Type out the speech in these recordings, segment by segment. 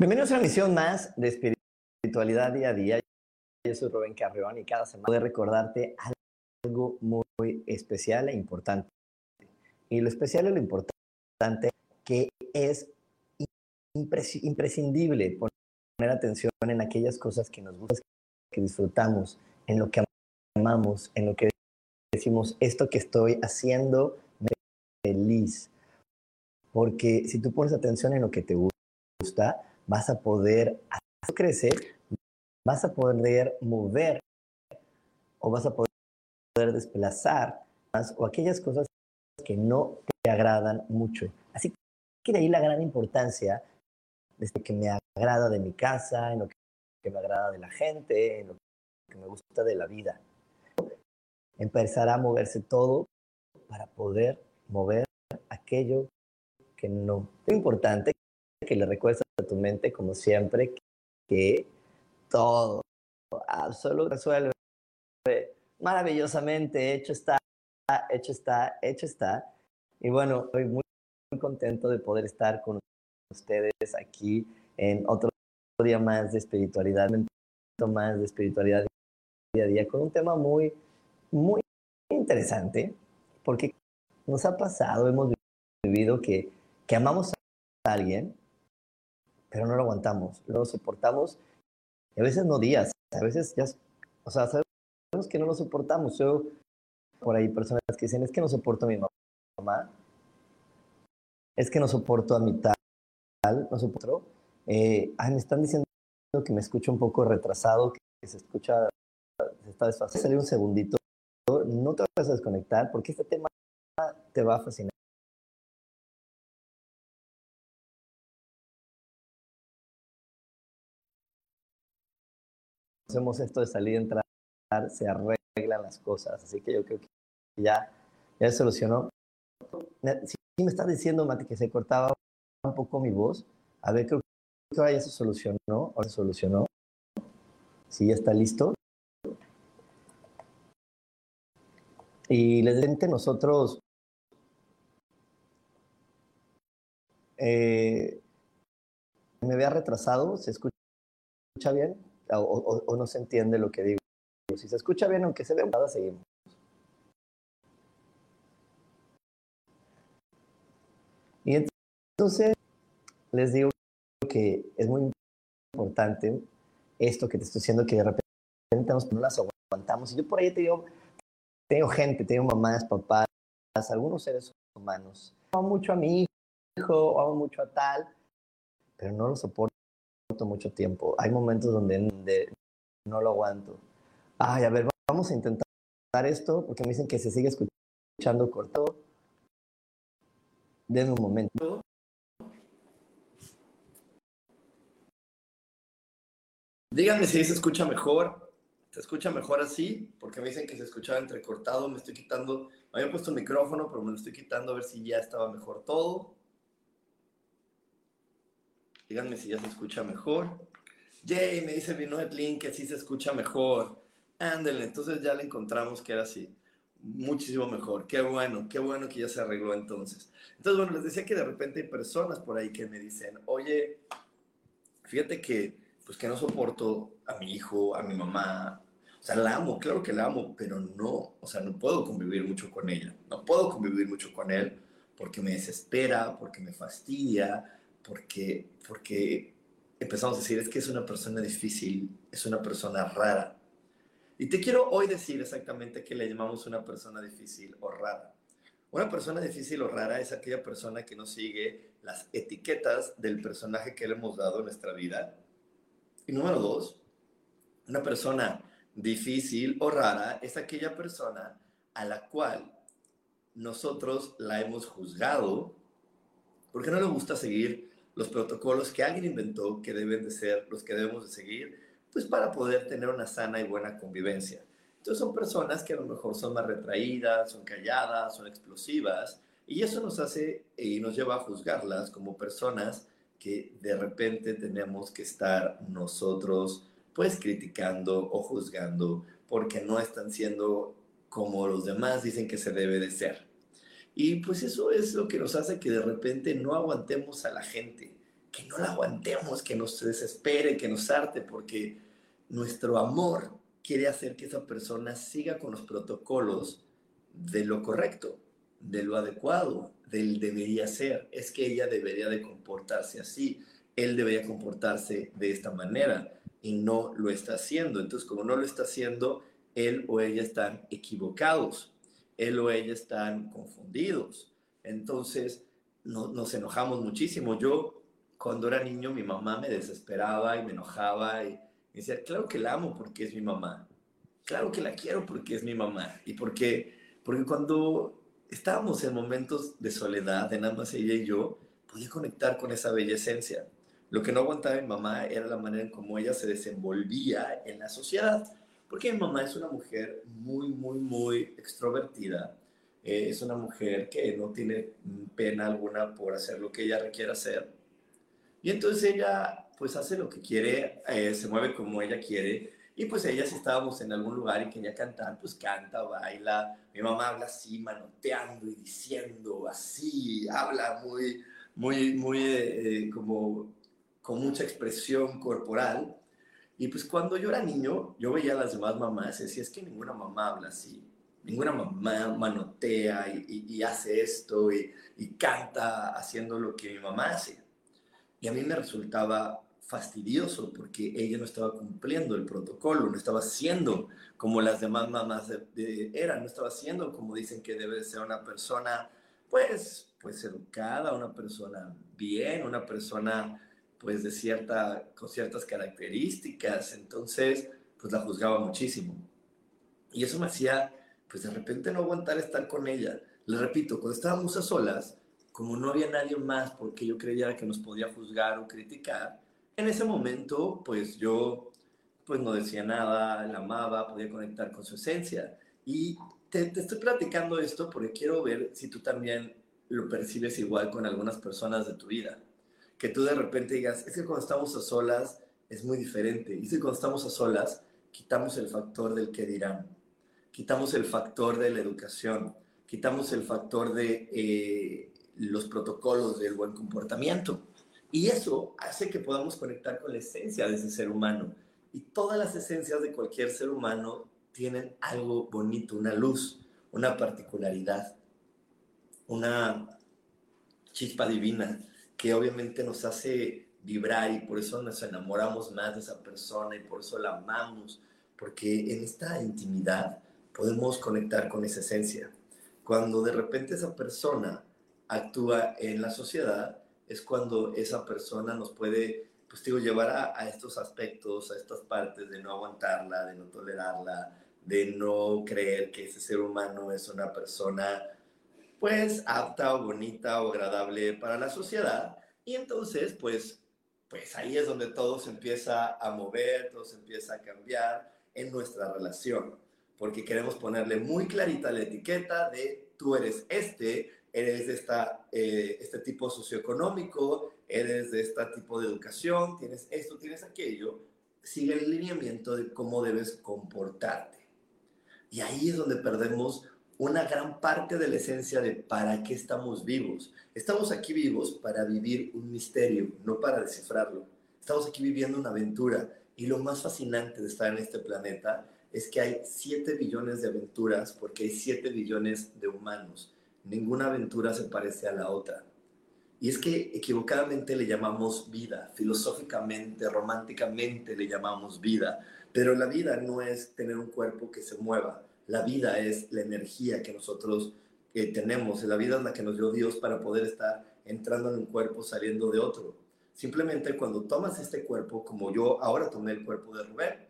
Bienvenidos a una misión más de espiritualidad día a día. Yo soy Rubén Carreón y cada semana voy a recordarte algo muy especial e importante. Y lo especial y lo importante que es imprescindible poner atención en aquellas cosas que nos gustan, que disfrutamos, en lo que amamos, en lo que decimos, esto que estoy haciendo me feliz. Porque si tú pones atención en lo que te gusta, vas a poder crecer, vas a poder mover o vas a poder desplazar o aquellas cosas que no te agradan mucho. Así que de ahí la gran importancia desde que me agrada de mi casa, en lo que me agrada de la gente, en lo que me gusta de la vida. Empezará a moverse todo para poder mover aquello que no. Es importante que le recuerdes a tu mente, como siempre, que todo, absolutamente resuelve maravillosamente, hecho está, hecho está, hecho está. Y bueno, estoy muy, muy contento de poder estar con ustedes aquí en otro día más de espiritualidad, un más de espiritualidad día a día, con un tema muy, muy interesante, porque nos ha pasado, hemos vivido que, que amamos a alguien, pero no lo aguantamos, no lo soportamos, y a veces no días, a veces ya, o sea, sabemos que no lo soportamos. Yo, por ahí personas que dicen, es que no soporto a mi mamá, es que no soporto a mi tal, no soporto. Eh, ay, me están diciendo que me escucho un poco retrasado, que se escucha, se está desfasado. Salir un segundito, no te vas a desconectar porque este tema te va a fascinar. Hacemos esto de salir y entrar, se arreglan las cosas. Así que yo creo que ya, ya se solucionó. Si me estás diciendo, Mati, que se cortaba un poco mi voz, a ver, creo que ahora ya se solucionó, ahora se solucionó. Si ya está listo. Y les que nosotros eh, me había retrasado, ¿se escucha bien? O, no se entiende lo que digo. Si se escucha bien, aunque se ve nada, seguimos. Y entonces les digo que es muy importante esto que te estoy diciendo, que de repente no las aguantamos. Y yo por ahí te digo, tengo gente, tengo mamás, papás, algunos seres humanos. Amo mucho a mi hijo, amo mucho a tal, pero no lo soporto mucho tiempo. Hay momentos donde, no lo aguanto. Ay, a ver, vamos a intentar esto porque me dicen que se sigue escuchando corto. Denme un momento. Díganme si se escucha mejor. ¿Se escucha mejor así? Porque me dicen que se escuchaba entrecortado. Me estoy quitando. Me había puesto el micrófono, pero me lo estoy quitando a ver si ya estaba mejor todo. Díganme si ya se escucha mejor. Jay, me dice Vinoet Link que sí se escucha mejor. Ándale, entonces ya le encontramos que era así. Muchísimo mejor. Qué bueno, qué bueno que ya se arregló entonces. Entonces, bueno, les decía que de repente hay personas por ahí que me dicen, oye, fíjate que, pues que no soporto a mi hijo, a mi mamá. O sea, la amo, claro que la amo, pero no, o sea, no puedo convivir mucho con ella. No puedo convivir mucho con él porque me desespera, porque me fastidia, porque, porque empezamos a decir, es que es una persona difícil, es una persona rara. Y te quiero hoy decir exactamente qué le llamamos una persona difícil o rara. Una persona difícil o rara es aquella persona que no sigue las etiquetas del personaje que le hemos dado en nuestra vida. Y número dos, una persona difícil o rara es aquella persona a la cual nosotros la hemos juzgado porque no le gusta seguir los protocolos que alguien inventó que deben de ser los que debemos de seguir, pues para poder tener una sana y buena convivencia. Entonces son personas que a lo mejor son más retraídas, son calladas, son explosivas, y eso nos hace y nos lleva a juzgarlas como personas que de repente tenemos que estar nosotros pues criticando o juzgando porque no están siendo como los demás dicen que se debe de ser. Y pues eso es lo que nos hace que de repente no aguantemos a la gente, que no la aguantemos, que nos desespere, que nos arte, porque nuestro amor quiere hacer que esa persona siga con los protocolos de lo correcto, de lo adecuado, del debería ser. Es que ella debería de comportarse así, él debería comportarse de esta manera y no lo está haciendo. Entonces, como no lo está haciendo, él o ella están equivocados, él o ella están confundidos. Entonces, nos enojamos muchísimo. Yo, cuando era niño, mi mamá me desesperaba y me enojaba y, decía, claro que la amo porque es mi mamá. Claro que la quiero porque es mi mamá. Y porque, porque cuando estábamos en momentos de soledad, en ambas ella y yo, podía conectar con esa bella esencia. Lo que no aguantaba mi mamá era la manera en cómo ella se desenvolvía en la sociedad. Porque mi mamá es una mujer muy, muy, muy extrovertida. Eh, es una mujer que no tiene pena alguna por hacer lo que ella requiere hacer. Y entonces ella pues hace lo que quiere, eh, se mueve como ella quiere. Y pues ella si estábamos en algún lugar y quería cantar, pues canta, baila. Mi mamá habla así, manoteando y diciendo así, habla muy, muy, muy eh, como con mucha expresión corporal. Y pues cuando yo era niño, yo veía a las demás mamás y decía, es que ninguna mamá habla así, ninguna mamá manotea y, hace esto y, canta haciendo lo que mi mamá hace. Y a mí me resultaba fastidioso porque ella no estaba cumpliendo el protocolo, no estaba haciendo como las demás mamás eran, no estaba haciendo como dicen que debe ser una persona, pues, pues educada, una persona bien, una persona pues de cierta, con ciertas características, entonces pues la juzgaba muchísimo. Y eso me hacía pues de repente no aguantar estar con ella. Le repito, cuando estábamos a solas, como no había nadie más porque yo creía que nos podía juzgar o criticar, en ese momento pues yo pues no decía nada, la amaba, podía conectar con su esencia. Y te, te estoy platicando esto porque quiero ver si tú también lo percibes igual con algunas personas de tu vida que tú de repente digas, es que cuando estamos a solas es muy diferente. Y que cuando estamos a solas, quitamos el factor del que dirán, quitamos el factor de la educación, quitamos el factor de eh, los protocolos del buen comportamiento. Y eso hace que podamos conectar con la esencia de ese ser humano. Y todas las esencias de cualquier ser humano tienen algo bonito, una luz, una particularidad, una chispa divina que obviamente nos hace vibrar y por eso nos enamoramos más de esa persona y por eso la amamos, porque en esta intimidad podemos conectar con esa esencia. Cuando de repente esa persona actúa en la sociedad, es cuando esa persona nos puede, pues digo, llevar a, a estos aspectos, a estas partes de no aguantarla, de no tolerarla, de no creer que ese ser humano es una persona pues apta o bonita o agradable para la sociedad. Y entonces, pues, pues ahí es donde todo se empieza a mover, todo se empieza a cambiar en nuestra relación, porque queremos ponerle muy clarita la etiqueta de tú eres este, eres de esta, eh, este tipo socioeconómico, eres de este tipo de educación, tienes esto, tienes aquello, sigue el lineamiento de cómo debes comportarte. Y ahí es donde perdemos una gran parte de la esencia de para qué estamos vivos. Estamos aquí vivos para vivir un misterio, no para descifrarlo. Estamos aquí viviendo una aventura y lo más fascinante de estar en este planeta es que hay 7 billones de aventuras porque hay 7 billones de humanos. Ninguna aventura se parece a la otra. Y es que equivocadamente le llamamos vida, filosóficamente, románticamente le llamamos vida, Pero la vida no es tener un cuerpo que se mueva. La vida es la energía que nosotros eh, tenemos. La vida es la que nos dio Dios para poder estar entrando en un cuerpo, saliendo de otro. Simplemente cuando tomas este cuerpo, como yo ahora tomé el cuerpo de Rubén,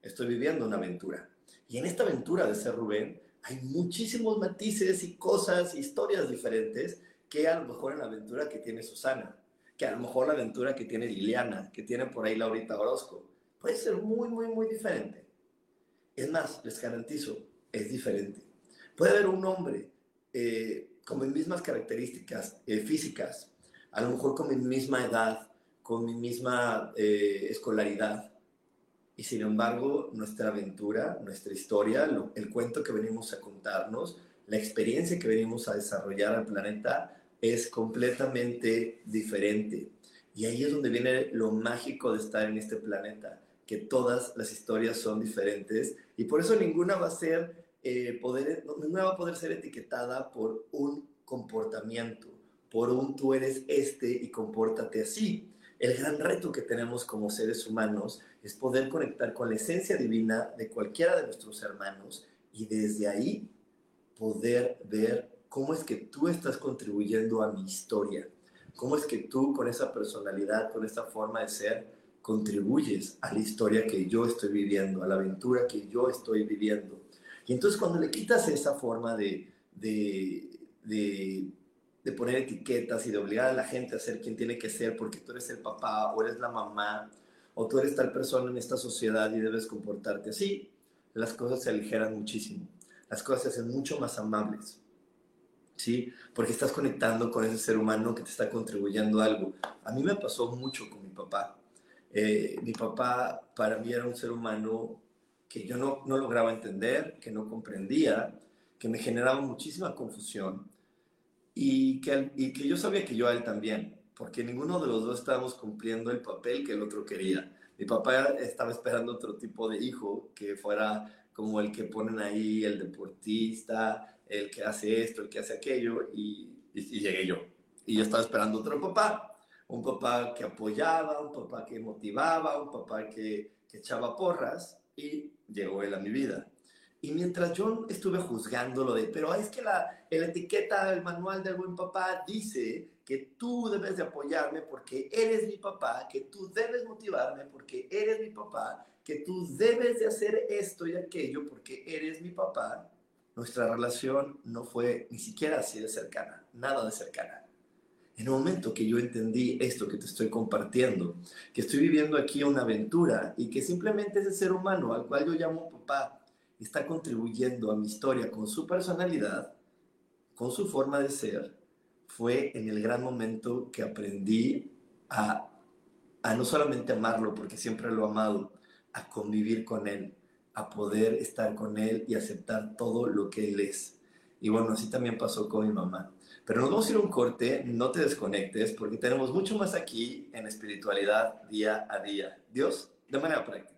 estoy viviendo una aventura. Y en esta aventura de ser Rubén hay muchísimos matices y cosas, historias diferentes que a lo mejor en la aventura que tiene Susana, que a lo mejor la aventura que tiene Liliana, que tiene por ahí Laurita Orozco, puede ser muy, muy, muy diferente. Es más, les garantizo, es diferente. Puede haber un hombre eh, con mis mismas características eh, físicas, a lo mejor con mi misma edad, con mi misma eh, escolaridad. Y sin embargo, nuestra aventura, nuestra historia, el cuento que venimos a contarnos, la experiencia que venimos a desarrollar al planeta es completamente diferente. Y ahí es donde viene lo mágico de estar en este planeta, que todas las historias son diferentes y por eso ninguna va a ser eh, poder, ninguna va a poder ser etiquetada por un comportamiento, por un tú eres este y compórtate así. El gran reto que tenemos como seres humanos es poder conectar con la esencia divina de cualquiera de nuestros hermanos y desde ahí poder ver cómo es que tú estás contribuyendo a mi historia, cómo es que tú con esa personalidad, con esa forma de ser, contribuyes a la historia que yo estoy viviendo, a la aventura que yo estoy viviendo. Y entonces cuando le quitas esa forma de, de, de poner etiquetas y de obligar a la gente a ser quien tiene que ser porque tú eres el papá o eres la mamá o tú eres tal persona en esta sociedad y debes comportarte así, las cosas se aligeran muchísimo. Las cosas se hacen mucho más amables. ¿Sí? Porque estás conectando con ese ser humano que te está contribuyendo algo. A mí me pasó mucho con mi papá. Eh, mi papá para mí era un ser humano que yo no, lograba entender, que no comprendía, que me generaba muchísima confusión y que, yo sabía que yo a él también, porque ninguno de los dos estábamos cumpliendo el papel que el otro quería. Mi papá estaba esperando otro tipo de hijo que fuera como el que ponen ahí, el deportista, el que hace esto, el que hace aquello, y, llegué yo. Y yo estaba esperando otro papá, un papá que apoyaba, un papá que motivaba, un papá que, que echaba porras, y llegó él a mi vida. Y mientras yo estuve juzgando lo de, pero es que la, la etiqueta del manual del buen papá dice que tú debes de apoyarme porque eres mi papá, que tú debes motivarme porque eres mi papá, que tú debes de hacer esto y aquello porque eres mi papá, nuestra relación no fue ni siquiera así de cercana, nada de cercana. En el momento que yo entendí esto que te estoy compartiendo, que estoy viviendo aquí una aventura y que simplemente ese ser humano al cual yo llamo papá, está contribuyendo a mi historia con su personalidad, con su forma de ser, fue en el gran momento que aprendí a, a no solamente amarlo, porque siempre lo he amado, a convivir con él, a poder estar con él y aceptar todo lo que él es. Y bueno, así también pasó con mi mamá. Pero nos vamos a ir a un corte, no te desconectes, porque tenemos mucho más aquí en espiritualidad día a día. Dios, de manera práctica.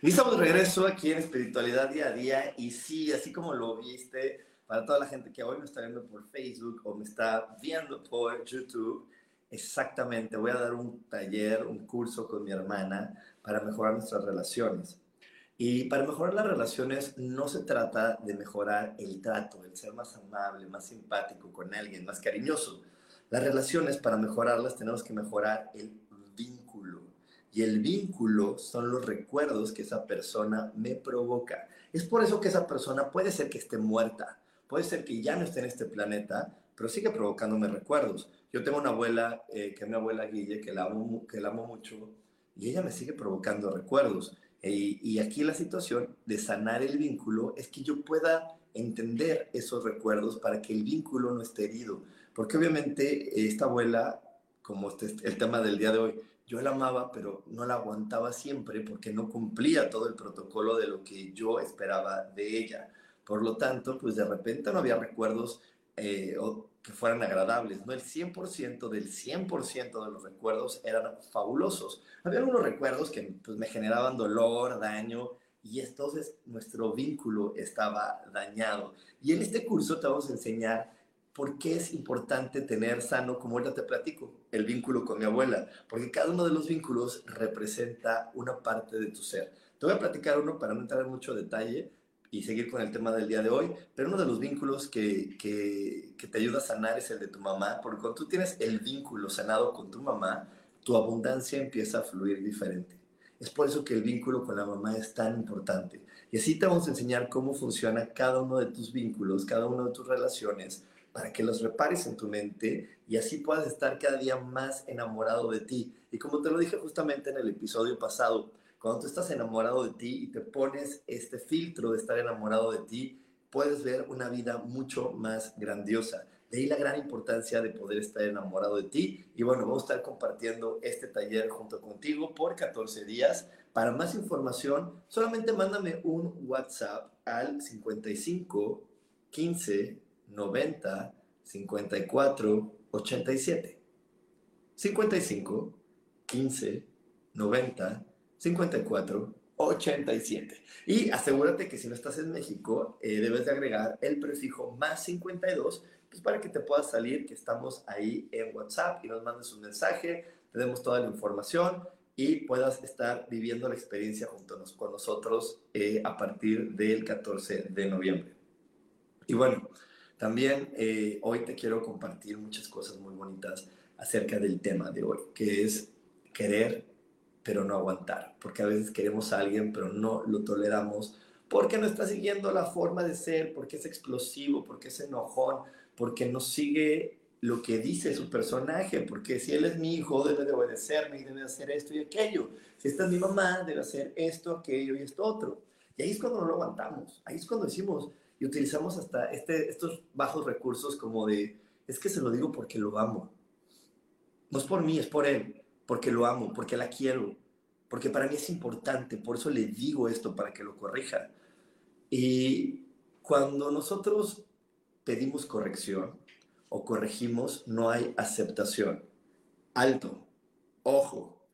Y estamos de regreso aquí en Espiritualidad Día a Día. Y sí, así como lo viste, para toda la gente que hoy me está viendo por Facebook o me está viendo por YouTube, exactamente, voy a dar un taller, un curso con mi hermana para mejorar nuestras relaciones. Y para mejorar las relaciones no se trata de mejorar el trato, el ser más amable, más simpático con alguien, más cariñoso. Las relaciones, para mejorarlas, tenemos que mejorar el y el vínculo son los recuerdos que esa persona me provoca. Es por eso que esa persona puede ser que esté muerta, puede ser que ya no esté en este planeta, pero sigue provocándome recuerdos. Yo tengo una abuela, eh, que es mi abuela Guille, que la, amo, que la amo mucho, y ella me sigue provocando recuerdos. E, y aquí la situación de sanar el vínculo es que yo pueda entender esos recuerdos para que el vínculo no esté herido. Porque obviamente esta abuela, como este, el tema del día de hoy, yo la amaba, pero no la aguantaba siempre porque no cumplía todo el protocolo de lo que yo esperaba de ella. Por lo tanto, pues de repente no había recuerdos eh, que fueran agradables, ¿no? El 100% del 100% de los recuerdos eran fabulosos. Había algunos recuerdos que pues, me generaban dolor, daño, y entonces nuestro vínculo estaba dañado. Y en este curso te vamos a enseñar ¿por qué es importante tener sano, como ahorita te platico, el vínculo con mi abuela? Porque cada uno de los vínculos representa una parte de tu ser. Te voy a platicar uno para no entrar en mucho detalle y seguir con el tema del día de hoy, pero uno de los vínculos que, que, que te ayuda a sanar es el de tu mamá, porque cuando tú tienes el vínculo sanado con tu mamá, tu abundancia empieza a fluir diferente. Es por eso que el vínculo con la mamá es tan importante. Y así te vamos a enseñar cómo funciona cada uno de tus vínculos, cada una de tus relaciones, para que los repares en tu mente y así puedas estar cada día más enamorado de ti. Y como te lo dije justamente en el episodio pasado, cuando tú estás enamorado de ti y te pones este filtro de estar enamorado de ti, puedes ver una vida mucho más grandiosa. De ahí la gran importancia de poder estar enamorado de ti. Y bueno, vamos a estar compartiendo este taller junto contigo por 14 días. Para más información, solamente mándame un WhatsApp al 55 15 90 54 87. 55 15 90 54 87. Y asegúrate que si no estás en México, eh, debes de agregar el prefijo más 52, pues para que te pueda salir que estamos ahí en WhatsApp y nos mandes un mensaje, te demos toda la información y puedas estar viviendo la experiencia junto con nosotros eh, a partir del 14 de noviembre. Y bueno, también eh, hoy te quiero compartir muchas cosas muy bonitas acerca del tema de hoy, que es querer pero no aguantar, porque a veces queremos a alguien pero no lo toleramos porque no está siguiendo la forma de ser, porque es explosivo, porque es enojón, porque no sigue lo que dice su personaje, porque si él es mi hijo, debe de obedecerme y debe hacer esto y aquello. Si esta es mi mamá, debe hacer esto, aquello y esto otro. Y ahí es cuando no lo aguantamos, ahí es cuando decimos, y utilizamos hasta este, estos bajos recursos como de, es que se lo digo porque lo amo. No es por mí, es por él, porque lo amo, porque la quiero, porque para mí es importante, por eso le digo esto para que lo corrija. Y cuando nosotros pedimos corrección o corregimos, no hay aceptación. Alto, ojo,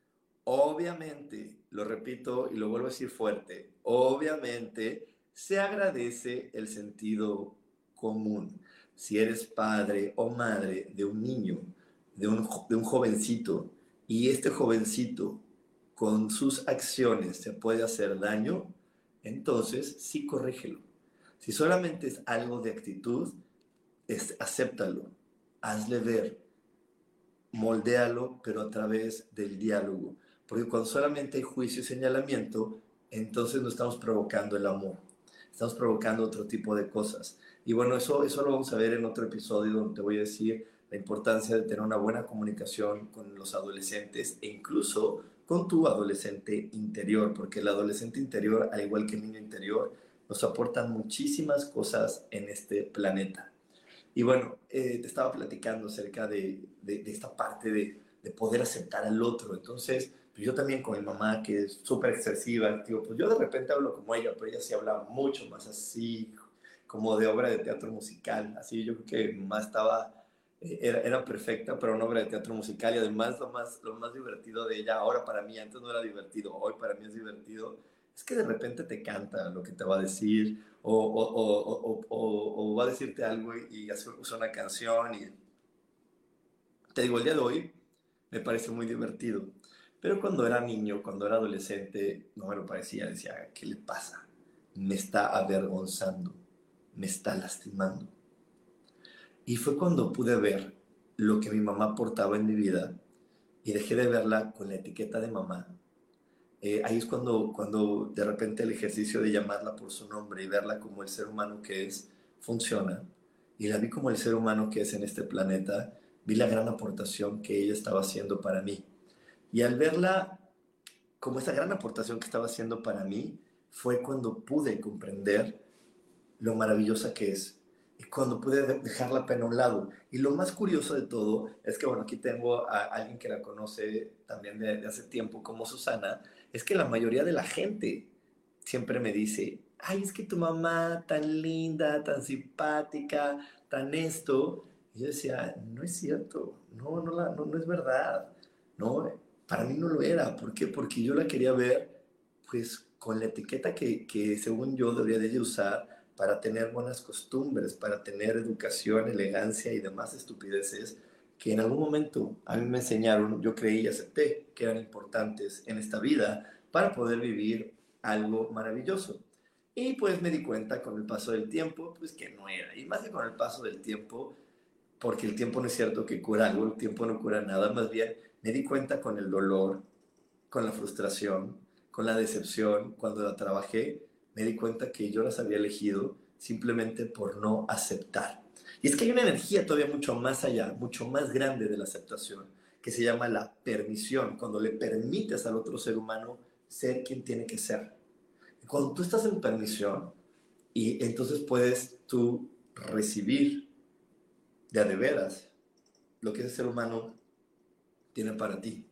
obviamente, lo repito y lo vuelvo a decir fuerte, obviamente se agradece el sentido común. Si eres padre o madre de un niño, de un, de un jovencito, y este jovencito con sus acciones se puede hacer daño, entonces sí corrígelo. Si solamente es algo de actitud, es, acéptalo, hazle ver, moldéalo, pero a través del diálogo. Porque cuando solamente hay juicio y señalamiento, entonces no estamos provocando el amor, estamos provocando otro tipo de cosas. Y bueno, eso, eso lo vamos a ver en otro episodio donde te voy a decir la importancia de tener una buena comunicación con los adolescentes e incluso con tu adolescente interior, porque el adolescente interior, al igual que el niño interior, nos aporta muchísimas cosas en este planeta. Y bueno, eh, te estaba platicando acerca de, de, esta parte de, poder aceptar al otro. Entonces, pues yo también con mi mamá, que es súper excesiva, digo, pues yo de repente hablo como ella, pero ella sí habla mucho más así, como de obra de teatro musical. Así yo creo que mi mamá estaba era, era, perfecta para una obra de teatro musical y además lo más, lo más divertido de ella, ahora para mí, antes no era divertido, hoy para mí es divertido, es que de repente te canta lo que te va a decir o va a decirte algo y, hace, usa una canción y te digo, el día de hoy me parece muy divertido, pero cuando era niño, cuando era adolescente, no me lo parecía, decía, ¿qué le pasa? Me está avergonzando, me está lastimando y fue cuando pude ver lo que mi mamá portaba en mi vida y dejé de verla con la etiqueta de mamá. Eh, ahí es cuando, cuando de repente el ejercicio de llamarla por su nombre y verla como el ser humano que es, funciona. Y la vi como el ser humano que es en este planeta, vi la gran aportación que ella estaba haciendo para mí. Y al verla como esa gran aportación que estaba haciendo para mí, fue cuando pude comprender lo maravillosa que es y cuando pude dejar la pena a un lado. Y lo más curioso de todo es que, bueno, aquí tengo a alguien que la conoce también de, hace tiempo como Susana, es que la mayoría de la gente siempre me dice, ay, es que tu mamá tan linda, tan simpática, tan esto. Y yo decía, no es cierto, no, no, la, no, no es verdad, no, para mí no lo era. ¿Por qué? Porque yo la quería ver, pues, con la etiqueta que, que según yo debería de usar para tener buenas costumbres, para tener educación, elegancia y demás estupideces que en algún momento a mí me enseñaron, yo creí y acepté que eran importantes en esta vida para poder vivir algo maravilloso. Y pues me di cuenta con el paso del tiempo, pues que no era. Y más que con el paso del tiempo, porque el tiempo no es cierto que cura algo, el tiempo no cura nada, más bien me di cuenta con el dolor, con la frustración, con la decepción, cuando la trabajé, me di cuenta que yo las había elegido simplemente por no aceptar. Y es que hay una energía todavía mucho más allá, mucho más grande de la aceptación, que se llama la permisión, cuando le permites al otro ser humano ser quien tiene que ser. Cuando tú estás en permisión, y entonces puedes tú recibir de de veras lo que ese ser humano tiene para ti.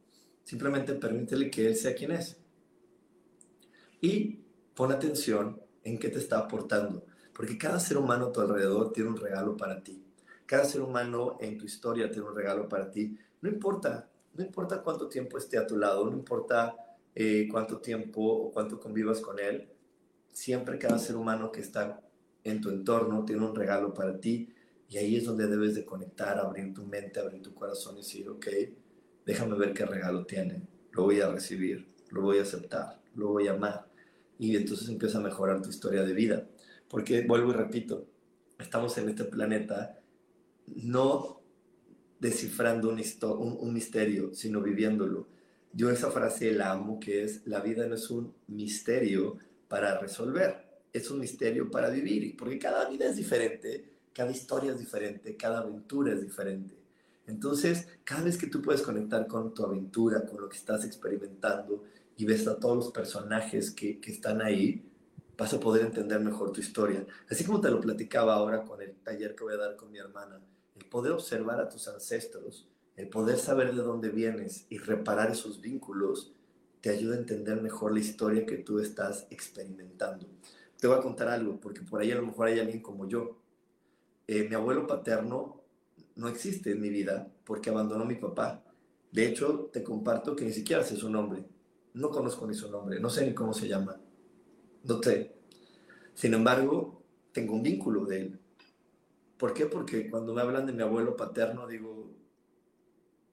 Simplemente permítele que él sea quien es. Y pon atención en qué te está aportando, porque cada ser humano a tu alrededor tiene un regalo para ti. Cada ser humano en tu historia tiene un regalo para ti. No importa, no importa cuánto tiempo esté a tu lado, no importa eh, cuánto tiempo o cuánto convivas con él, siempre cada ser humano que está en tu entorno tiene un regalo para ti y ahí es donde debes de conectar, abrir tu mente, abrir tu corazón y decir, ok, déjame ver qué regalo tiene, lo voy a recibir, lo voy a aceptar, lo voy a amar y entonces empieza a mejorar tu historia de vida. Porque, vuelvo y repito, estamos en este planeta no descifrando un, un, misterio, sino viviéndolo. Yo esa frase la amo, que es, la vida no es un misterio para resolver, es un misterio para vivir, porque cada vida es diferente, cada historia es diferente, cada aventura es diferente. Entonces, cada vez que tú puedes conectar con tu aventura, con lo que estás experimentando, y ves a todos los personajes que, que están ahí, vas a poder entender mejor tu historia. Así como te lo platicaba ahora con el taller que voy a dar con mi hermana, el poder observar a tus ancestros, el poder saber de dónde vienes y reparar esos vínculos, te ayuda a entender mejor la historia que tú estás experimentando. Te voy a contar algo, porque por ahí a lo mejor hay alguien como yo. Eh, mi abuelo paterno no existe en mi vida porque abandonó a mi papá. De hecho, te comparto que ni siquiera sé su nombre no conozco ni su nombre, no sé ni cómo se llama, no sé. Sin embargo, tengo un vínculo de él. ¿Por qué? Porque cuando me hablan de mi abuelo paterno, digo,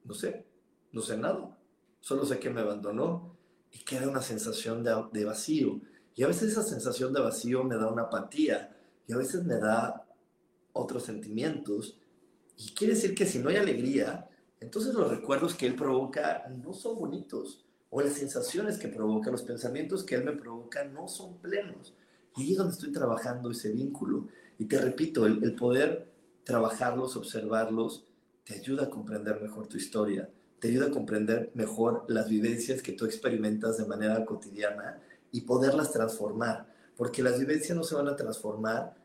no sé, no sé nada. Solo sé que me abandonó y queda una sensación de, de vacío. Y a veces esa sensación de vacío me da una apatía y a veces me da otros sentimientos. Y quiere decir que si no hay alegría, entonces los recuerdos que él provoca no son bonitos. O las sensaciones que provoca, los pensamientos que él me provoca no son plenos. Y ahí es donde estoy trabajando ese vínculo. Y te repito, el, el poder trabajarlos, observarlos, te ayuda a comprender mejor tu historia, te ayuda a comprender mejor las vivencias que tú experimentas de manera cotidiana y poderlas transformar, porque las vivencias no se van a transformar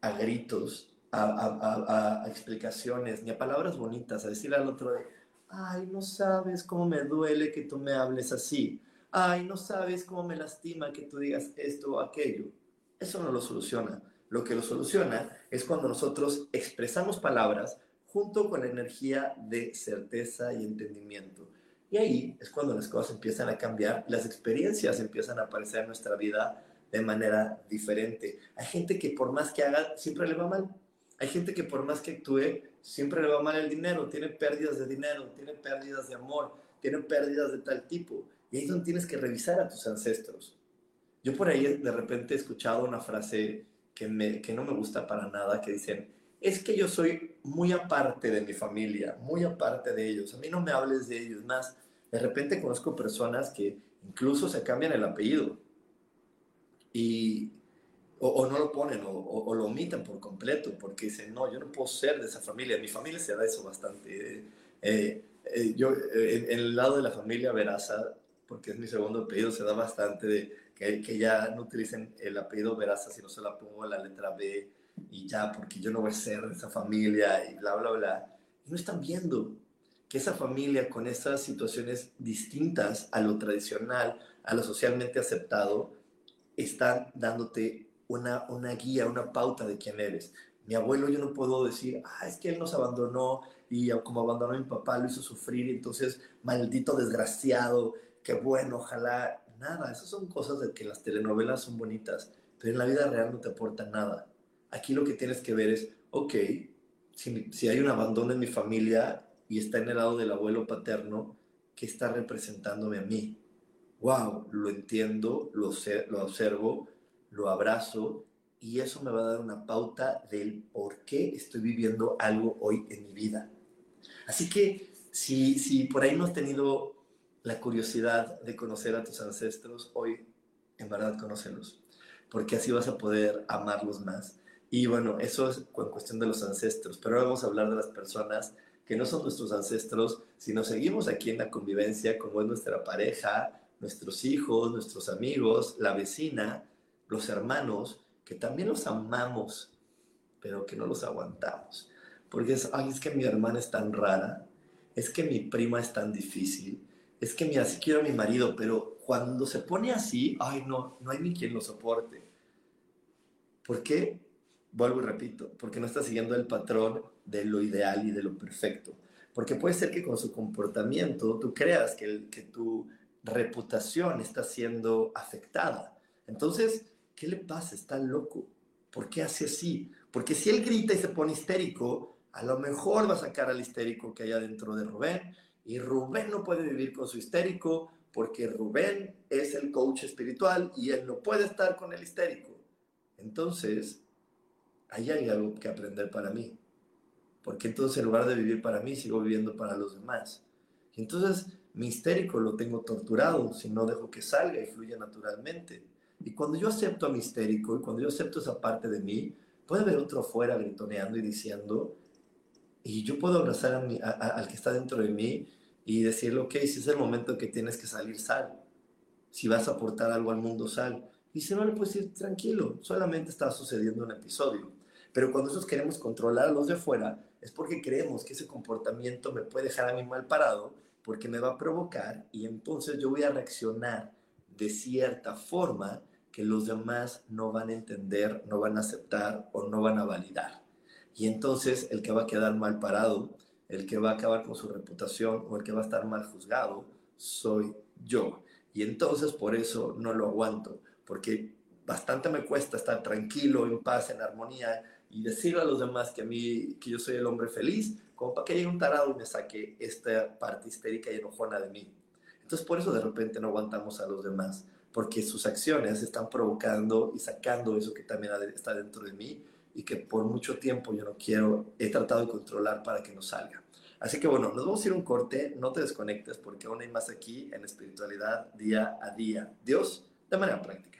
a gritos, a, explicaciones, ni a palabras bonitas, a decirle al otro de, ay, no sabes cómo me duele que tú me hables así, ay, no sabes cómo me lastima que tú digas esto o aquello. Eso no lo soluciona. Lo que lo soluciona es cuando nosotros expresamos palabras junto con la energía de certeza y entendimiento. Y ahí es cuando las cosas empiezan a cambiar, las experiencias empiezan a aparecer en nuestra vida de manera diferente. Hay gente que por más que haga, siempre le va mal. Hay gente que por más que actúe, siempre le va mal el dinero, tiene pérdidas de dinero, tiene pérdidas de amor, tiene pérdidas de tal tipo. Y ahí es donde tienes que revisar a tus ancestros. Yo por ahí de repente he escuchado una frase que, que no me gusta para nada, que dicen, es que yo soy muy aparte de mi familia, muy aparte de ellos. A mí no me hables de ellos más. De repente conozco personas que incluso se cambian el apellido y, o, no lo ponen o, lo omiten por completo porque dicen, no, yo no puedo ser de esa familia. Mi familia se da eso bastante. Eh, eh, yo, eh, en, el lado de la familia Veraza, porque es mi segundo apellido, se da bastante de que, que ya no utilicen el apellido Veraza, sino se la pongo la letra B y ya, porque yo no voy a ser de esa familia y bla, bla, bla. Y no están viendo que esa familia con esas situaciones distintas a lo tradicional, a lo socialmente aceptado, están dándote una, una guía, una pauta de quién eres. Mi abuelo yo no puedo decir, ah, es que él nos abandonó y como abandonó a mi papá lo hizo sufrir, entonces maldito desgraciado, qué bueno, ojalá. Nada, esas son cosas de que las telenovelas son bonitas, pero en la vida real no te aportan nada. Aquí lo que tienes que ver es, ok, si, si hay un abandono en mi familia y está en el lado del abuelo paterno, ¿qué está representándome a mí? Wow, lo entiendo, lo, lo observo, lo abrazo y eso me va a dar una pauta del por qué estoy viviendo algo hoy en mi vida. Así que si, si por ahí no has tenido la curiosidad de conocer a tus ancestros, hoy en verdad conócelos, porque así vas a poder amarlos más. Y bueno, eso es cuestión de los ancestros, pero ahora vamos a hablar de las personas que no son nuestros ancestros, sino seguimos aquí en la convivencia, como es nuestra pareja, nuestros hijos, nuestros amigos, la vecina, los hermanos, que también los amamos, pero que no los aguantamos. Porque es, ay, es que mi hermana es tan rara, es que mi prima es tan difícil, es que mira, sí quiero a mi marido, pero cuando se pone así, ay, no, no hay ni quien lo soporte. ¿Por qué? vuelvo y repito, porque no está siguiendo el patrón de lo ideal y de lo perfecto. Porque puede ser que con su comportamiento tú creas que, que tu reputación está siendo afectada. Entonces, ¿qué le pasa? Está loco. ¿Por qué hace así? Porque si él grita y se pone histérico, a lo mejor va a sacar al histérico que hay adentro de Rubén. Y Rubén no puede vivir con su histérico porque Rubén es el coach espiritual y él no puede estar con el histérico. Entonces, ahí hay algo que aprender para mí. Porque entonces en lugar de vivir para mí, sigo viviendo para los demás. Y entonces mi histérico lo tengo torturado si no dejo que salga y fluya naturalmente. Y cuando yo acepto a mi histérico y cuando yo acepto esa parte de mí, puede haber otro afuera gritoneando y diciendo, y yo puedo abrazar a al que está dentro de mí y decirle, ok, si es el momento que tienes que salir, sal. Si vas a aportar algo al mundo, sal. Y si no, le puedes decir, tranquilo, solamente está sucediendo un episodio. Pero cuando nosotros queremos controlar a los de afuera, es porque creemos que ese comportamiento me puede dejar a mí mal parado, porque me va a provocar y entonces yo voy a reaccionar de cierta forma que los demás no van a entender, no van a aceptar o no van a validar. Y entonces el que va a quedar mal parado, el que va a acabar con su reputación o el que va a estar mal juzgado, soy yo. Y entonces por eso no lo aguanto, porque bastante me cuesta estar tranquilo, en paz, en armonía y decirle a los demás que a mí, que yo soy el hombre feliz, como para que llegue un tarado y me saque esta parte histérica y enojona de mí. Entonces por eso de repente no aguantamos a los demás, porque sus acciones están provocando y sacando eso que también está dentro de mí y que por mucho tiempo yo no quiero, he tratado de controlar para que no salga. Así que bueno, nos vamos a ir un corte, no te desconectes porque aún hay más aquí en espiritualidad día a día. Dios de manera práctica.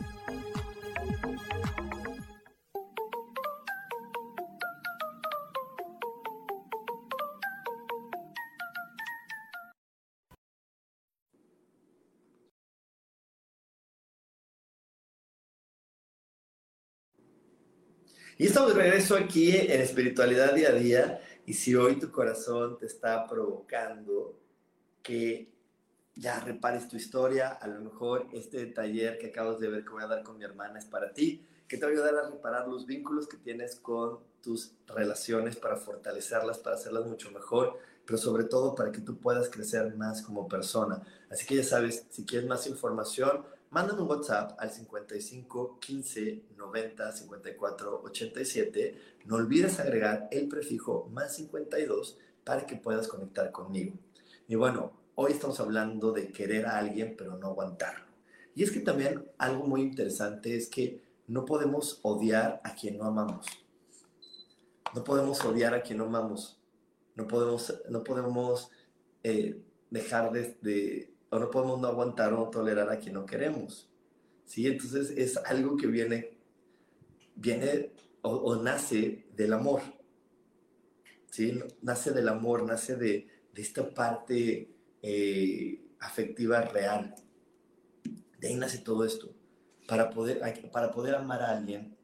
Y estamos de regreso aquí en Espiritualidad Día a Día. Y si hoy tu corazón te está provocando que ya repares tu historia, a lo mejor este taller que acabas de ver que voy a dar con mi hermana es para ti, que te va a ayudar a reparar los vínculos que tienes con tus relaciones para fortalecerlas, para hacerlas mucho mejor, pero sobre todo para que tú puedas crecer más como persona. Así que ya sabes, si quieres más información, mándame un WhatsApp al 55 15 90 54 87. No olvides agregar el prefijo más 52 para que puedas conectar conmigo. Y bueno, hoy estamos hablando de querer a alguien pero no aguantarlo. Y es que también algo muy interesante es que no podemos odiar a quien no amamos. No podemos odiar a quien no amamos. No podemos, no podemos eh, dejar de no podemos no aguantar o no tolerar a quien no queremos. ¿sí? Entonces es algo que viene, viene o, nace del amor. ¿sí? Nace del amor, nace de, de esta parte eh, afectiva real. De ahí nace todo esto. Para poder, para poder amar a alguien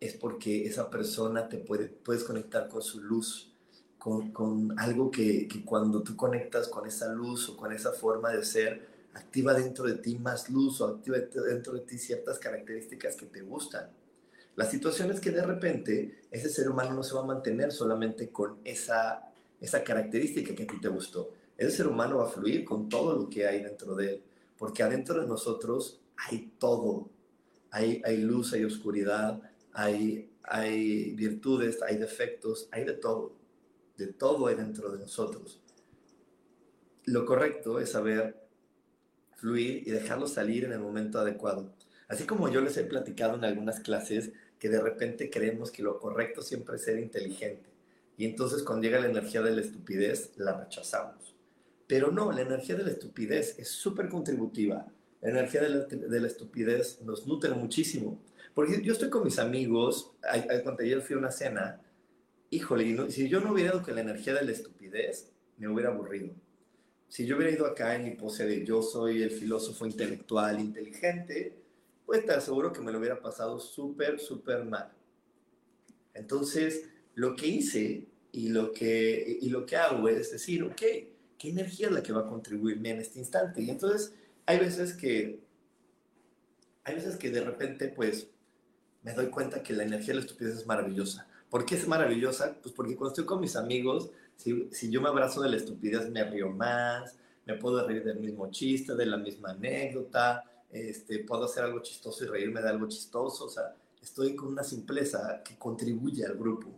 es porque esa persona te puede, puedes conectar con su luz, con, algo que, cuando tú conectas con esa luz o con esa forma de ser, activa dentro de ti más luz o activa dentro de ti ciertas características que te gustan. La situación es que de repente ese ser humano no se va a mantener solamente con esa, esa característica que a ti te gustó. Ese ser humano va a fluir con todo lo que hay dentro de él, porque adentro de nosotros hay todo. Hay, hay luz, hay oscuridad, hay, hay virtudes, hay defectos, hay de todo de todo hay dentro de nosotros. lo correcto es saber fluir y dejarlo salir en el momento adecuado. Así como yo les he platicado en algunas clases que de repente creemos que lo correcto siempre es ser inteligente. Y entonces cuando llega la energía de la estupidez, la rechazamos. Pero no, la energía de la estupidez es súper contributiva. La energía de la, de la, estupidez nos nutre muchísimo. Porque yo estoy con mis amigos, cuando ayer fui a una cena, híjole, si yo no hubiera ido con la energía de la estupidez, me hubiera aburrido. Si yo hubiera ido acá en mi pose de yo soy el filósofo intelectual inteligente, pues te aseguro que me lo hubiera pasado súper, súper mal. Entonces, lo que hice y lo que, y lo que hago es decir, ok, ¿qué energía es la que va a contribuirme en este instante? Y entonces, hay veces que, hay veces que de repente, pues, me doy cuenta que la energía de la estupidez es maravillosa. ¿Por qué es maravillosa? Pues porque cuando estoy con mis amigos, si, si yo me abrazo de la estupidez, me río más, me puedo reír del mismo chiste, de la misma anécdota, este, puedo hacer algo chistoso y reírme de algo chistoso, o sea, estoy con una simpleza que contribuye al grupo.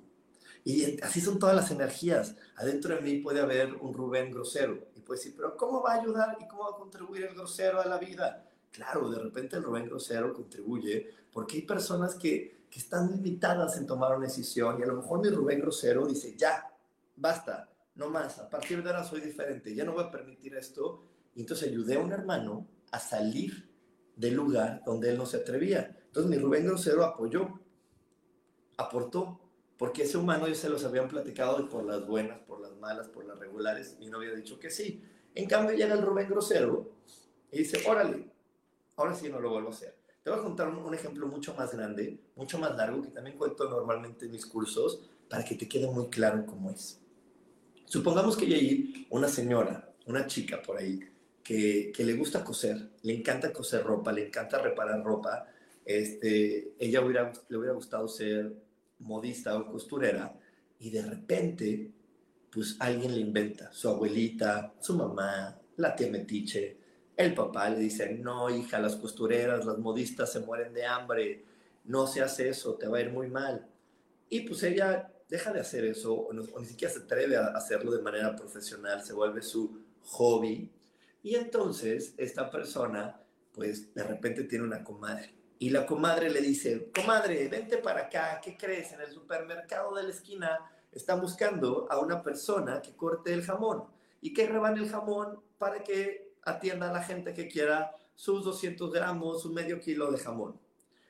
Y así son todas las energías. Adentro de mí puede haber un Rubén grosero y puede decir, pero ¿cómo va a ayudar y cómo va a contribuir el grosero a la vida? Claro, de repente el Rubén grosero contribuye porque hay personas que, que están limitadas en tomar una decisión y a lo mejor mi Rubén grosero dice, ya, basta, no más, a partir de ahora soy diferente, ya no voy a permitir esto. Y entonces ayudé a un hermano a salir del lugar donde él no se atrevía. Entonces mi Rubén Grosero apoyó, aportó, porque ese humano ya se los habían platicado por las buenas, por las malas, por las regulares, y no había dicho que sí. En cambio llega el Rubén Grosero y dice, órale, ahora sí no lo vuelvo a hacer. Te voy a contar un, un ejemplo mucho más grande, mucho más largo, que también cuento normalmente en mis cursos, para que te quede muy claro cómo es. Supongamos que hay una señora, una chica por ahí, que, que, le gusta coser, le encanta coser ropa, le encanta reparar ropa. Este, ella hubiera, le hubiera gustado ser modista o costurera y de repente, pues alguien le inventa, su abuelita, su mamá, la tía Metiche, el papá le dice, no, hija, las costureras, las modistas se mueren de hambre, no se hace eso, te va a ir muy mal. Y pues ella deja de hacer eso, o ni siquiera se atreve a hacerlo de manera profesional, se vuelve su hobby. Y entonces esta persona, pues de repente tiene una comadre. Y la comadre le dice, comadre, vente para acá, ¿qué crees? En el supermercado de la esquina están buscando a una persona que corte el jamón y que rebane el jamón para que atienda a la gente que quiera sus 200 gramos, un medio kilo de jamón.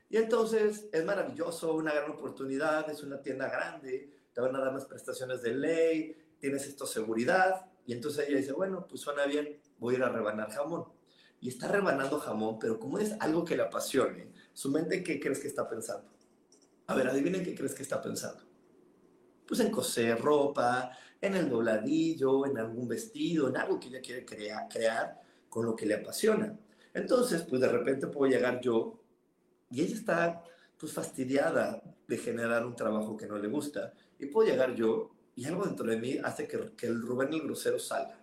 Y entonces es maravilloso, una gran oportunidad, es una tienda grande, te van a dar las prestaciones de ley, tienes esto seguridad. Y entonces ella dice, bueno, pues suena bien, voy a ir a rebanar jamón. Y está rebanando jamón, pero como es algo que le apasione, su mente, ¿qué crees que está pensando? A ver, adivinen qué crees que está pensando. Pues en coser ropa, en el dobladillo, en algún vestido, en algo que ella quiere crea crear con lo que le apasiona. Entonces, pues de repente puedo llegar yo y ella está pues fastidiada de generar un trabajo que no le gusta. Y puedo llegar yo y algo dentro de mí hace que, el Rubén el grosero salga.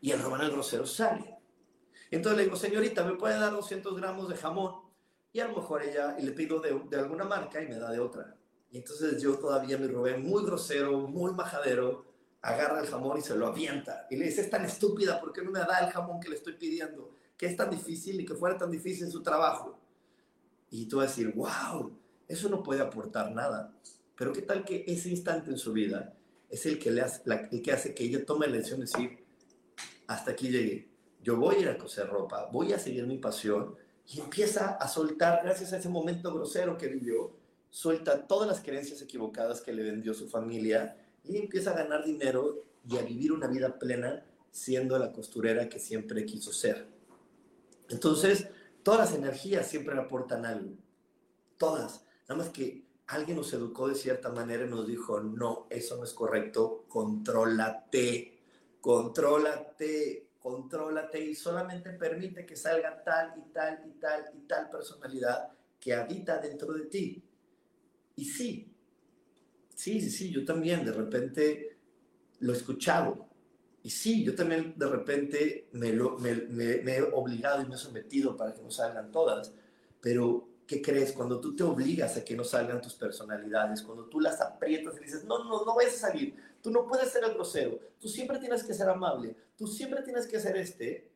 Y el Rubén el grosero sale. Entonces le digo, señorita, ¿me puede dar 200 gramos de jamón? Y a lo mejor ella, le pido de, de alguna marca y me da de otra. Y entonces yo todavía mi Rubén, muy grosero, muy majadero, agarra el jamón y se lo avienta. Y le dice, es tan estúpida, ¿por qué no me da el jamón que le estoy pidiendo? Que es tan difícil y que fuera tan difícil su trabajo. Y tú vas a decir, wow, eso no puede aportar nada. Pero qué tal que ese instante en su vida es el que, le hace, la, el que hace que ella tome la decisión de decir, hasta aquí llegué. Yo voy a ir a coser ropa, voy a seguir mi pasión y empieza a soltar, gracias a ese momento grosero que vivió, suelta todas las creencias equivocadas que le vendió su familia y empieza a ganar dinero y a vivir una vida plena siendo la costurera que siempre quiso ser. Entonces, Todas las energías siempre aportan algo. Todas. Nada más que alguien nos educó de cierta manera y nos dijo, no, eso no es correcto, contrólate, contrólate, contrólate y solamente permite que salga tal y tal y tal y tal personalidad que habita dentro de ti. Y sí, sí, sí, sí, yo también de repente lo he escuchado, y sí, yo también de repente me, lo, me, me, he obligado y me he sometido para que no salgan todas, pero ¿qué crees? Cuando tú te obligas a que no salgan tus personalidades, cuando tú las aprietas y dices, no, no, no vayas a salir, tú no puedes ser el grosero, tú siempre tienes que ser amable, tú siempre tienes que ser este,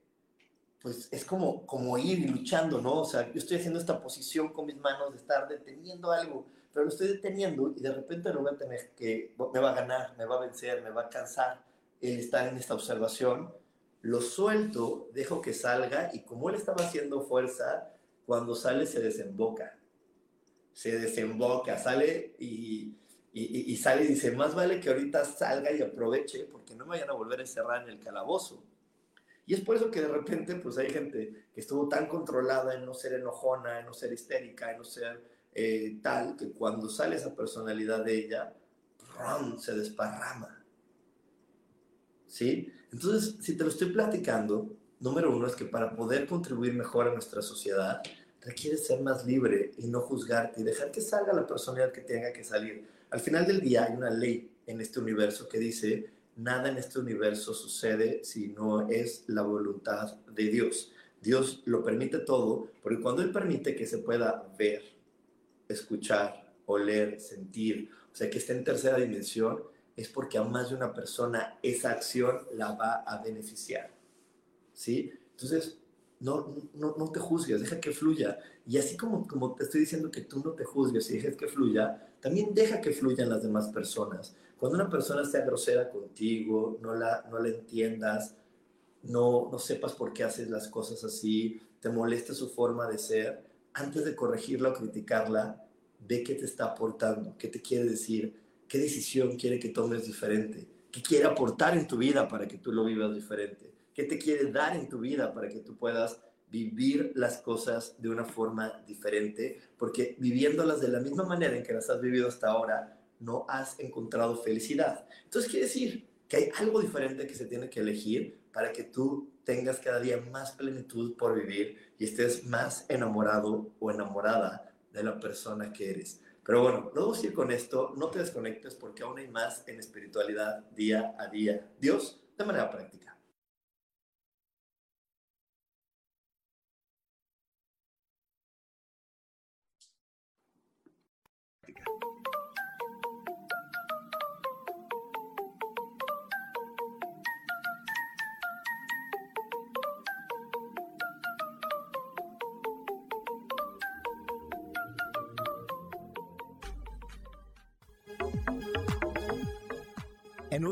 pues es como, como ir luchando, ¿no? O sea, yo estoy haciendo esta posición con mis manos de estar deteniendo algo, pero lo estoy deteniendo y de repente lo voy a tener que, me va a ganar, me va a vencer, me va a cansar el estar en esta observación. Lo suelto, dejo que salga y como él estaba haciendo fuerza, cuando sale se desemboca. Se desemboca, sale y, y, y, sale y dice, más vale que ahorita salga y aproveche porque no me vayan a volver a encerrar en el calabozo. Y es por eso que de repente pues hay gente que estuvo tan controlada en no ser enojona, en no ser histérica, en no ser eh, tal, que cuando sale esa personalidad de ella, se desparrama. ¿Sí? Entonces, si te lo estoy platicando, número uno es que para poder contribuir mejor a nuestra sociedad, requieres ser más libre y no juzgarte y dejar que salga la personalidad que tenga que salir. Al final del día hay una ley en este universo que dice nada en este universo sucede si no es la voluntad de Dios. Dios lo permite todo, porque cuando Él permite que se pueda ver, escuchar, oler, sentir, o sea, que esté en tercera dimensión, es porque a más de una persona esa acción la va a beneficiar. ¿Sí? Entonces, no, no, no te juzgues, deja que fluya. Y así como, como te estoy diciendo que tú no te juzgues y dejes que fluya, también deja que fluyan las demás personas. Cuando una persona sea grosera contigo, no la, no la entiendas, no, no sepas por qué haces las cosas así, te molesta su forma de ser, antes de corregirla o criticarla, ve qué te está aportando, qué te quiere decir, qué decisión quiere que tomes diferente, qué quiere aportar en tu vida para que tú lo vivas diferente, qué te quiere dar en tu vida para que tú puedas vivir las cosas de una forma diferente, porque viviéndolas de la misma manera en que las has vivido hasta ahora, no has encontrado felicidad. Entonces quiere decir que hay algo diferente que se tiene que elegir para que tú tengas cada día más plenitud por vivir y estés más enamorado o enamorada de la persona que eres. Pero bueno, a ir con esto, no te desconectes porque aún hay más en espiritualidad día a día. Dios, de manera práctica.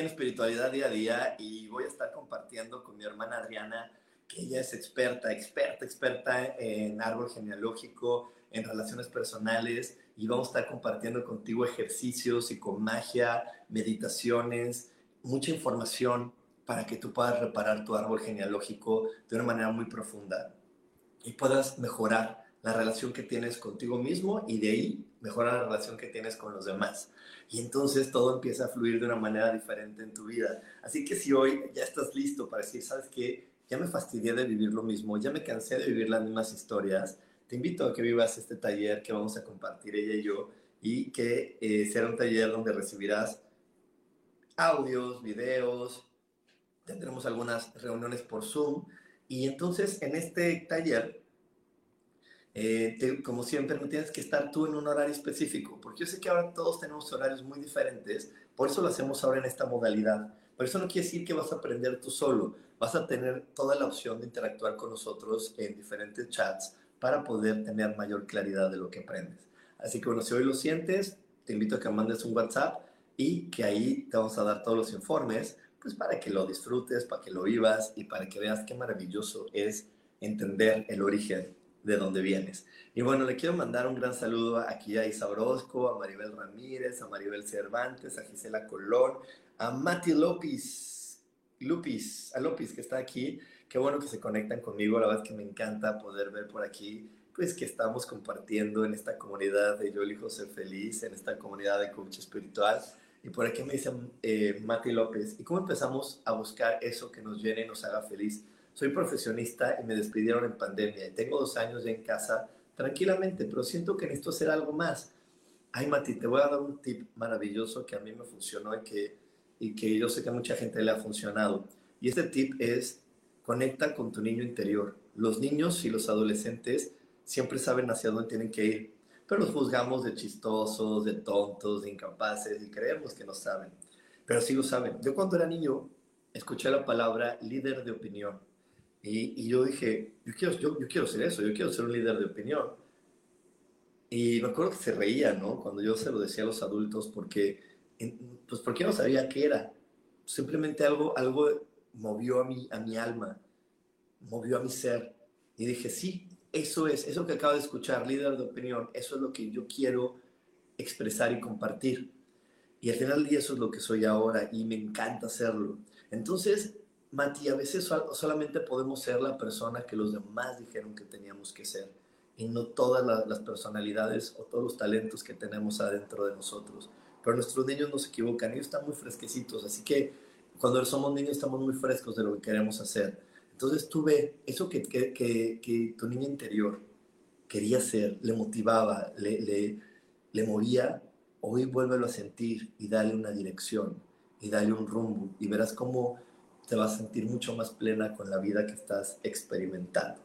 En Espiritualidad Día a Día y voy a estar compartiendo con mi hermana Adriana, que ella es experta, experta, experta en árbol genealógico, en relaciones personales y vamos a estar compartiendo contigo ejercicios, psicomagia, meditaciones, mucha información para que tú puedas reparar tu árbol genealógico de una manera muy profunda y puedas mejorar la relación que tienes contigo mismo y de ahí mejorar la relación que tienes con los demás. Y entonces todo empieza a fluir de una manera diferente en tu vida. Así que si hoy ya estás listo para decir, ¿sabes qué? Ya me fastidié de vivir lo mismo, ya me cansé de vivir las mismas historias, te invito a que vivas este taller que vamos a compartir ella y yo y que eh, será un taller donde recibirás audios, videos, tendremos algunas reuniones por Zoom y entonces en este taller, eh, como siempre, no tienes que estar tú en un horario específico, porque yo sé que ahora todos tenemos horarios muy diferentes, por eso lo hacemos ahora en esta modalidad. Pero eso no quiere decir que vas a aprender tú solo, vas a tener toda la opción de interactuar con nosotros en diferentes chats para poder tener mayor claridad de lo que aprendes. Así que bueno, si hoy lo sientes, te invito a que mandes un WhatsApp y que ahí te vamos a dar todos los informes pues para que lo disfrutes, para que lo vivas y para que veas qué maravilloso es entender el origen de dónde vienes. Y bueno, le quiero mandar un gran saludo aquí a Isa Orozco, a Maribel Ramírez, a Maribel Cervantes, a Gisela Colón, a Mati López, Lupis, a López que está aquí. Qué bueno que se conectan conmigo, la verdad que me encanta poder ver por aquí pues que estamos compartiendo en esta comunidad de Yo elijo ser feliz, en esta comunidad de coach espiritual. Y por aquí me dice eh, Mati López, ¿y cómo empezamos a buscar eso que nos llene y nos haga feliz? Soy profesionista y me despidieron en pandemia y tengo dos años ya en casa tranquilamente, pero siento que necesito hacer algo más. Ay, Mati, te voy a dar un tip maravilloso que a mí me funcionó y que, y que yo sé que a mucha gente le ha funcionado. Y este tip es, conecta con tu niño interior. Los niños y los adolescentes siempre saben hacia dónde tienen que ir pero los juzgamos de chistosos, de tontos, de incapaces y creemos que no saben. Pero sí lo saben. Yo cuando era niño escuché la palabra líder de opinión y, yo dije, yo quiero, yo, quiero ser eso, yo quiero ser un líder de opinión. Y me acuerdo que se reía, ¿no? Cuando yo se lo decía a los adultos porque, pues porque no sabía qué era. Simplemente algo, algo movió a mi, a mi alma, movió a mi ser. Y dije, sí, eso es, eso que acabo de escuchar, líder de opinión, eso es lo que yo quiero expresar y compartir. Y al final del día eso es lo que soy ahora y me encanta hacerlo. Entonces, Mati, a veces solamente podemos ser la persona que los demás dijeron que teníamos que ser y no todas las personalidades o todos los talentos que tenemos adentro de nosotros. Pero nuestros niños no se equivocan, ellos están muy fresquecitos, así que cuando somos niños estamos muy frescos de lo que queremos hacer. Entonces tuve eso que, que, que, tu niño interior quería ser, le motivaba, le, le, le movía, hoy vuélvelo a sentir y dale una dirección y dale un rumbo y verás cómo te vas a sentir mucho más plena con la vida que estás experimentando.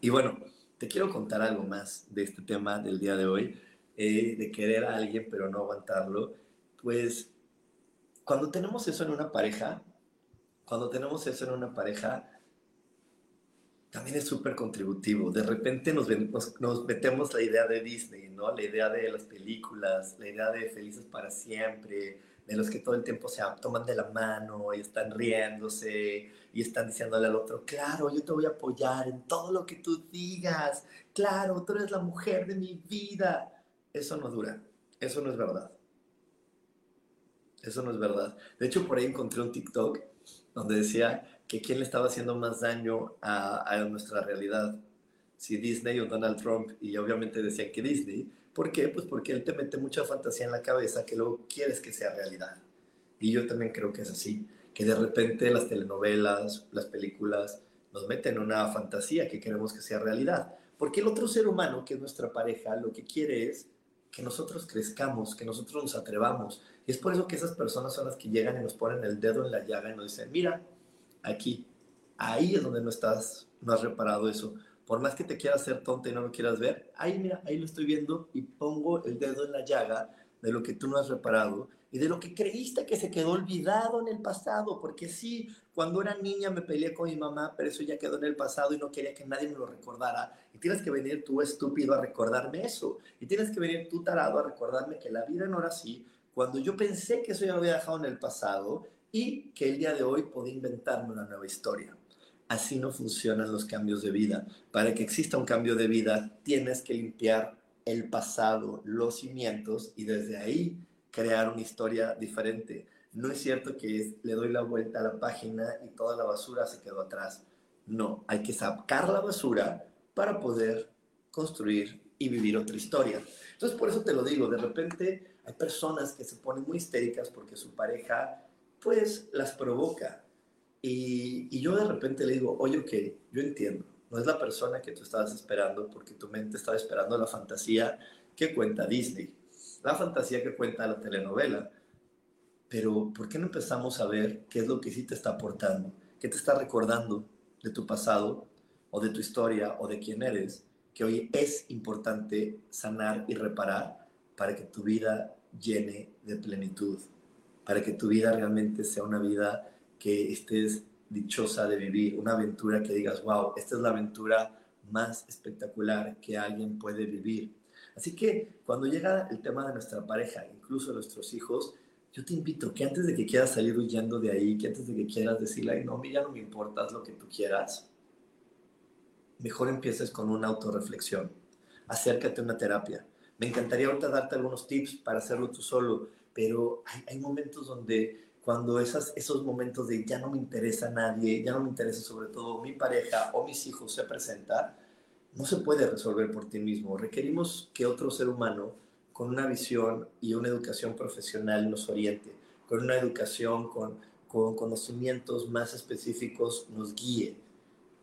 Y bueno, te quiero contar algo más de este tema del día de hoy, eh, de querer a alguien pero no aguantarlo. Pues cuando tenemos eso en una pareja, cuando tenemos eso en una pareja, también es súper contributivo. De repente nos, nos, metemos la idea de Disney, ¿no? La idea de las películas, la idea de Felices para Siempre, de los que todo el tiempo se toman de la mano y están riéndose y están diciéndole al otro, claro, yo te voy a apoyar en todo lo que tú digas, claro, tú eres la mujer de mi vida. Eso no dura, eso no es verdad. Eso no es verdad. De hecho, por ahí encontré un TikTok donde decía que quién le estaba haciendo más daño a, a, nuestra realidad, si Disney o Donald Trump, y obviamente decían que Disney. ¿Por qué? Pues porque él te mete mucha fantasía en la cabeza que luego quieres que sea realidad. Y yo también creo que es así, que de repente las telenovelas, las películas, nos meten una fantasía que queremos que sea realidad. Porque el otro ser humano, que es nuestra pareja, lo que quiere es que nosotros crezcamos, que nosotros nos atrevamos, y es por eso que esas personas son las que llegan y nos ponen el dedo en la llaga y nos dicen, mira, aquí, ahí es donde no estás, no has reparado eso. Por más que te quieras hacer tonta y no lo quieras ver, ahí mira, ahí lo estoy viendo y pongo el dedo en la llaga de lo que tú no has reparado y de lo que creíste que se quedó olvidado en el pasado, porque sí, cuando era niña me peleé con mi mamá, pero eso ya quedó en el pasado y no quería que nadie me lo recordara. Y tienes que venir tú estúpido a recordarme eso. Y tienes que venir tú tarado a recordarme que la vida no era así, cuando yo pensé que eso ya lo había dejado en el pasado y que el día de hoy podía inventarme una nueva historia. Así no funcionan los cambios de vida. Para que exista un cambio de vida, tienes que limpiar el pasado, los cimientos y desde ahí crear una historia diferente. No es cierto que le doy la vuelta a la página y toda la basura se quedó atrás. No, hay que sacar la basura para poder construir y vivir otra historia. Entonces, por eso te lo digo, de repente hay personas que se ponen muy histéricas porque su pareja, pues, las provoca. Y, yo de repente le digo, oye, ok, yo entiendo, no es la persona que tú estabas esperando porque tu mente estaba esperando la fantasía que cuenta Disney. la fantasía que cuenta la telenovela. Pero ¿por qué no empezamos a ver qué es lo que sí te está aportando? ¿Qué te está recordando de tu pasado o de tu historia o de quién eres? Que hoy es importante sanar y reparar para que tu vida llene de plenitud, para que tu vida realmente sea una vida que estés dichosa de vivir, una aventura que digas, wow, esta es la aventura más espectacular que alguien puede vivir. Así que cuando llega el tema de nuestra pareja, incluso nuestros hijos, yo te invito que antes de que quieras salir huyendo de ahí, que antes de que quieras decirle, ay, no, mira, no me importa, lo que tú quieras, mejor empieces con una autorreflexión. Acércate a una terapia. Me encantaría ahorita darte algunos tips para hacerlo tú solo, pero hay momentos donde cuando esas, esos momentos de ya no me interesa nadie, ya no me interesa sobre todo mi pareja o mis hijos se presenta, no se puede resolver por ti mismo. Requerimos que otro ser humano con una visión y una educación profesional nos oriente, con una educación, con, con conocimientos más específicos nos guíe.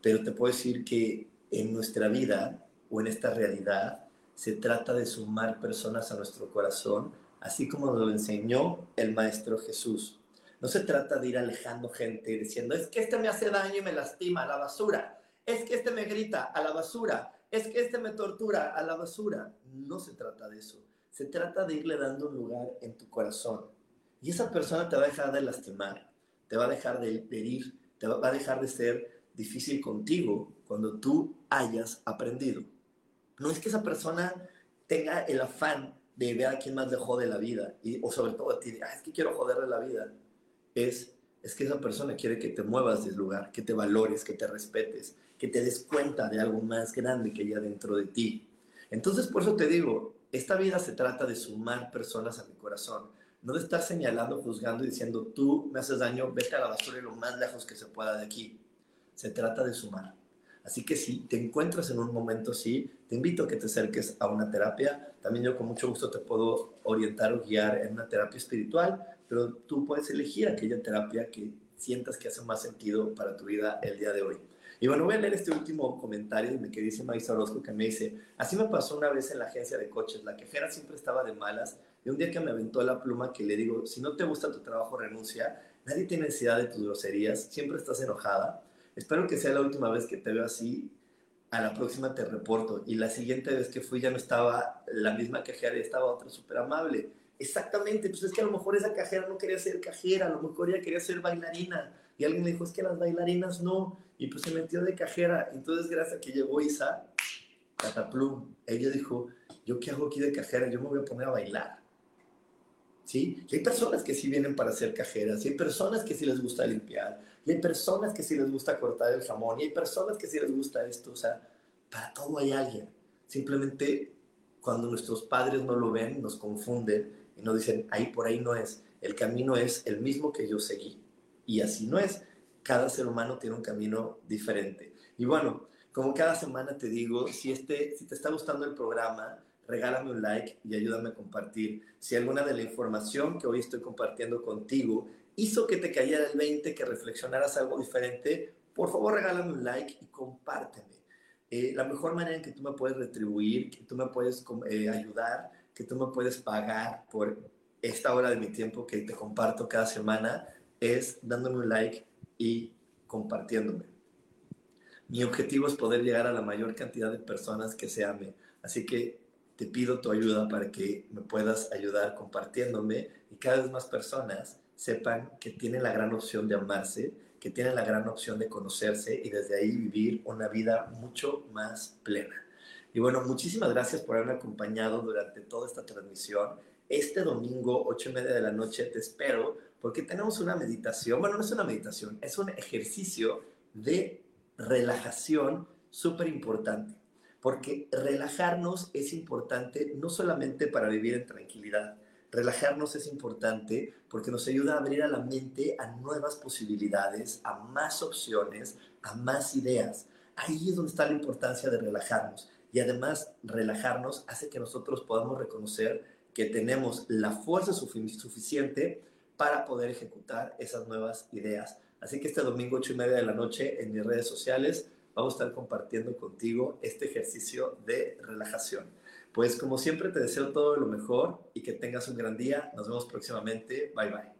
Pero te puedo decir que en nuestra vida o en esta realidad se trata de sumar personas a nuestro corazón, así como nos lo enseñó el Maestro Jesús. No se trata de ir alejando gente diciendo, es que este me hace daño y me lastima, a la basura. Es que este me grita, a la basura. Es que este me tortura, a la basura. No se trata de eso. Se trata de irle dando un lugar en tu corazón. Y esa persona te va a dejar de lastimar, te va a dejar de herir, te va a dejar de ser difícil contigo cuando tú hayas aprendido. No es que esa persona tenga el afán de ver a quién más le jode la vida, y, o sobre todo a ti, es que quiero joderle la vida es, es que esa persona quiere que te muevas del lugar, que te valores, que te respetes, que te des cuenta de algo más grande que hay dentro de ti. Entonces, por eso te digo, esta vida se trata de sumar personas a mi corazón, no de estar señalando, juzgando y diciendo, tú me haces daño, vete a la basura y lo más lejos que se pueda de aquí. Se trata de sumar. Así que si te encuentras en un momento así, te invito a que te acerques a una terapia. También yo con mucho gusto te puedo orientar o guiar en una terapia espiritual pero tú puedes elegir aquella terapia que sientas que hace más sentido para tu vida el día de hoy. Y bueno, voy a leer este último comentario que dice Maísa Orozco que me dice, así me pasó una vez en la agencia de coches, la quejera siempre estaba de malas y un día que me aventó la pluma que le digo, si no te gusta tu trabajo, renuncia, nadie tiene necesidad de tus groserías, siempre estás enojada, espero que sea la última vez que te veo así, a la próxima te reporto. Y la siguiente vez que fui ya no estaba la misma quejera estaba otra súper amable. Exactamente, pues es que a lo mejor esa cajera no quería ser cajera, a lo mejor ella quería ser bailarina. Y alguien le dijo, es que las bailarinas no. Y pues se metió de cajera. Entonces, gracias a que llegó Isa, Cataplum, ella dijo, ¿yo qué hago aquí de cajera? Yo me voy a poner a bailar. ¿Sí? Y hay personas que sí vienen para ser cajeras, y hay personas que sí les gusta limpiar, y hay personas que sí les gusta cortar el jamón, y hay personas que sí les gusta esto. O sea, para todo hay alguien. Simplemente cuando nuestros padres no lo ven, nos confunden y nos dicen, ahí por ahí no es. El camino es el mismo que yo seguí. Y así no es. Cada ser humano tiene un camino diferente. Y bueno, como cada semana te digo, si, este, si te está gustando el programa, regálame un like y ayúdame a compartir. Si alguna de la información que hoy estoy compartiendo contigo hizo que te cayera el 20, que reflexionaras algo diferente, por favor regálame un like y compárteme. Eh, la mejor manera en que tú me puedes retribuir, que tú me puedes eh, ayudar, que tú me puedes pagar por esta hora de mi tiempo que te comparto cada semana es dándome un like y compartiéndome. Mi objetivo es poder llegar a la mayor cantidad de personas que se ame. Así que te pido tu ayuda para que me puedas ayudar compartiéndome y cada vez más personas sepan que tienen la gran opción de amarse, que tienen la gran opción de conocerse y desde ahí vivir una vida mucho más plena. Y bueno, muchísimas gracias por haberme acompañado durante toda esta transmisión. Este domingo, ocho y media de la noche, te espero porque tenemos una meditación. Bueno, no es una meditación, es un ejercicio de relajación súper importante. Porque relajarnos es importante no solamente para vivir en tranquilidad, relajarnos es importante porque nos ayuda a abrir a la mente a nuevas posibilidades, a más opciones, a más ideas. Ahí es donde está la importancia de relajarnos y además relajarnos hace que nosotros podamos reconocer que tenemos la fuerza suficiente para poder ejecutar esas nuevas ideas. Así que este domingo 8 y media de la noche en mis redes sociales vamos a estar compartiendo contigo este ejercicio de relajación. Pues como siempre te deseo todo lo mejor y que tengas un gran día. Nos vemos próximamente. Bye bye.